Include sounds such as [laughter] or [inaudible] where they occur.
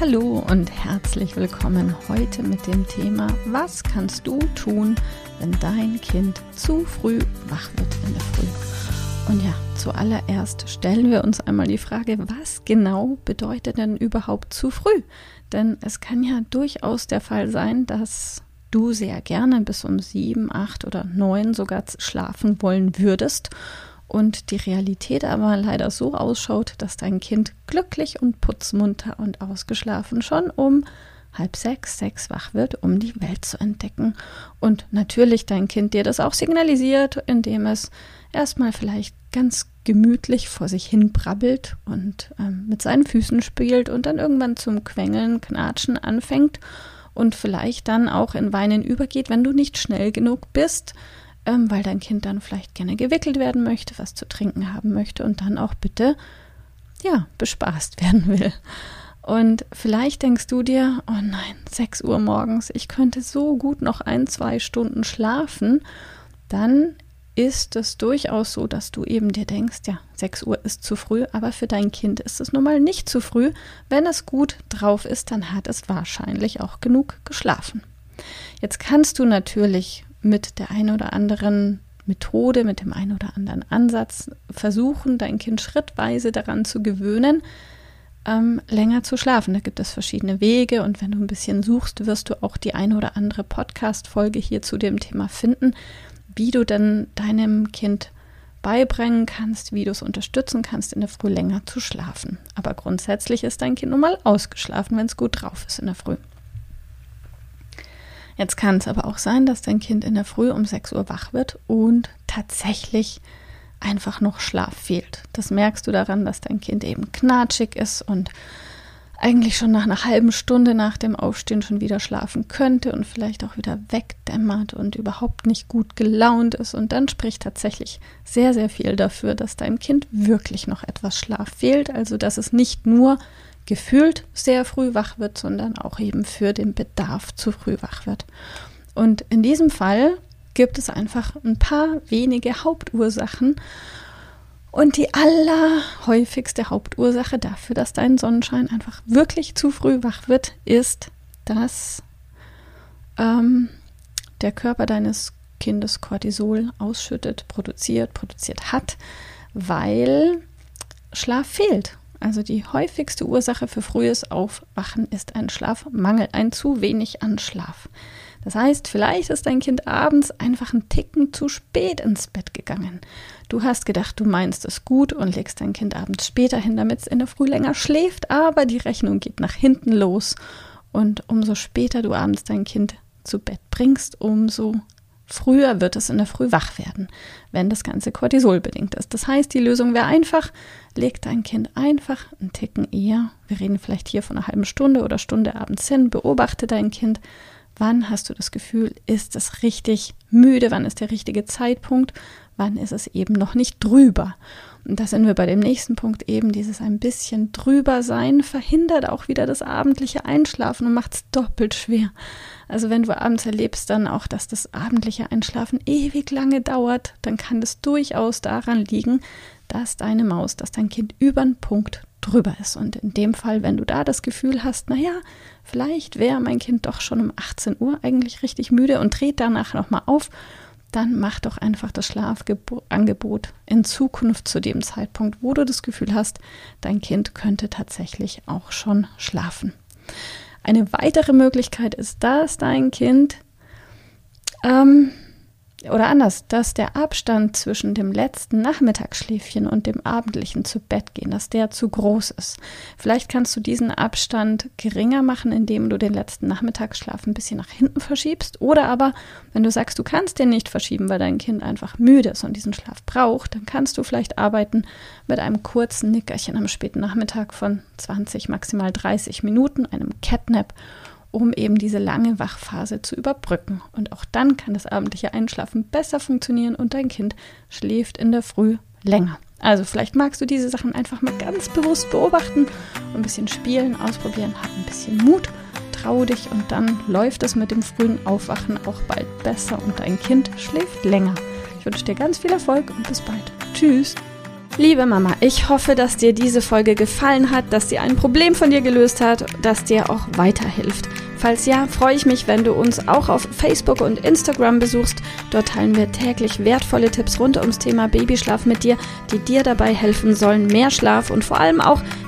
Hallo und herzlich willkommen heute mit dem Thema Was kannst du tun, wenn dein Kind zu früh wach wird in der Früh? Und ja, zuallererst stellen wir uns einmal die Frage, was genau bedeutet denn überhaupt zu früh? Denn es kann ja durchaus der Fall sein, dass du sehr gerne bis um sieben, acht oder neun sogar schlafen wollen würdest und die Realität aber leider so ausschaut, dass dein Kind glücklich und putzmunter und ausgeschlafen schon um halb sechs, sechs wach wird, um die Welt zu entdecken. Und natürlich dein Kind dir das auch signalisiert, indem es erstmal vielleicht ganz gemütlich vor sich hin brabbelt und ähm, mit seinen Füßen spielt und dann irgendwann zum Quengeln, Knatschen anfängt und vielleicht dann auch in Weinen übergeht, wenn du nicht schnell genug bist, ähm, weil dein Kind dann vielleicht gerne gewickelt werden möchte, was zu trinken haben möchte und dann auch bitte, ja, bespaßt [laughs] werden will. Und vielleicht denkst du dir, oh nein, 6 Uhr morgens, ich könnte so gut noch ein, zwei Stunden schlafen. Dann ist es durchaus so, dass du eben dir denkst, ja, 6 Uhr ist zu früh, aber für dein Kind ist es nun mal nicht zu früh. Wenn es gut drauf ist, dann hat es wahrscheinlich auch genug geschlafen. Jetzt kannst du natürlich mit der einen oder anderen Methode, mit dem einen oder anderen Ansatz versuchen, dein Kind schrittweise daran zu gewöhnen, ähm, länger zu schlafen. Da gibt es verschiedene Wege und wenn du ein bisschen suchst, wirst du auch die eine oder andere Podcast-Folge hier zu dem Thema finden, wie du dann deinem Kind beibringen kannst, wie du es unterstützen kannst, in der Früh länger zu schlafen. Aber grundsätzlich ist dein Kind nun mal ausgeschlafen, wenn es gut drauf ist in der Früh. Jetzt kann es aber auch sein, dass dein Kind in der Früh um 6 Uhr wach wird und tatsächlich einfach noch Schlaf fehlt. Das merkst du daran, dass dein Kind eben knatschig ist und eigentlich schon nach einer halben Stunde nach dem Aufstehen schon wieder schlafen könnte und vielleicht auch wieder wegdämmert und überhaupt nicht gut gelaunt ist. Und dann spricht tatsächlich sehr, sehr viel dafür, dass deinem Kind wirklich noch etwas Schlaf fehlt. Also dass es nicht nur gefühlt sehr früh wach wird, sondern auch eben für den Bedarf zu früh wach wird. Und in diesem Fall gibt es einfach ein paar wenige Hauptursachen. Und die allerhäufigste Hauptursache dafür, dass dein Sonnenschein einfach wirklich zu früh wach wird, ist, dass ähm, der Körper deines Kindes Cortisol ausschüttet, produziert, produziert hat, weil Schlaf fehlt. Also die häufigste Ursache für frühes Aufwachen ist ein Schlafmangel, ein zu wenig an Schlaf. Das heißt, vielleicht ist dein Kind abends einfach einen Ticken zu spät ins Bett gegangen. Du hast gedacht, du meinst es gut und legst dein Kind abends später hin, damit es in der Früh länger schläft, aber die Rechnung geht nach hinten los. Und umso später du abends dein Kind zu Bett bringst, umso Früher wird es in der Früh wach werden, wenn das Ganze Cortisol bedingt ist. Das heißt, die Lösung wäre einfach, leg dein Kind einfach einen Ticken eher. Wir reden vielleicht hier von einer halben Stunde oder Stunde abends hin. Beobachte dein Kind. Wann hast du das Gefühl, ist es richtig müde? Wann ist der richtige Zeitpunkt? Wann ist es eben noch nicht drüber? Und da sind wir bei dem nächsten Punkt eben, dieses ein bisschen drüber sein verhindert auch wieder das abendliche Einschlafen und macht es doppelt schwer. Also wenn du abends erlebst dann auch, dass das abendliche Einschlafen ewig lange dauert, dann kann das durchaus daran liegen, dass deine Maus, dass dein Kind über den Punkt drüber ist. Und in dem Fall, wenn du da das Gefühl hast, naja, vielleicht wäre mein Kind doch schon um 18 Uhr eigentlich richtig müde und dreht danach nochmal auf dann mach doch einfach das Schlafangebot in Zukunft zu dem Zeitpunkt, wo du das Gefühl hast, dein Kind könnte tatsächlich auch schon schlafen. Eine weitere Möglichkeit ist, dass dein Kind ähm, oder anders, dass der Abstand zwischen dem letzten Nachmittagsschläfchen und dem abendlichen zu Bett gehen, dass der zu groß ist. Vielleicht kannst du diesen Abstand geringer machen, indem du den letzten Nachmittagsschlaf ein bisschen nach hinten verschiebst. Oder aber, wenn du sagst, du kannst den nicht verschieben, weil dein Kind einfach müde ist und diesen Schlaf braucht, dann kannst du vielleicht arbeiten mit einem kurzen Nickerchen am späten Nachmittag von 20, maximal 30 Minuten, einem Catnap um eben diese lange Wachphase zu überbrücken. Und auch dann kann das abendliche Einschlafen besser funktionieren und dein Kind schläft in der Früh länger. Also vielleicht magst du diese Sachen einfach mal ganz bewusst beobachten ein bisschen spielen, ausprobieren, hab ein bisschen Mut, trau dich und dann läuft es mit dem frühen Aufwachen auch bald besser und dein Kind schläft länger. Ich wünsche dir ganz viel Erfolg und bis bald. Tschüss. Liebe Mama, ich hoffe, dass dir diese Folge gefallen hat, dass sie ein Problem von dir gelöst hat, dass dir auch weiterhilft. Falls ja, freue ich mich, wenn du uns auch auf Facebook und Instagram besuchst. Dort teilen wir täglich wertvolle Tipps rund ums Thema Babyschlaf mit dir, die dir dabei helfen sollen, mehr Schlaf und vor allem auch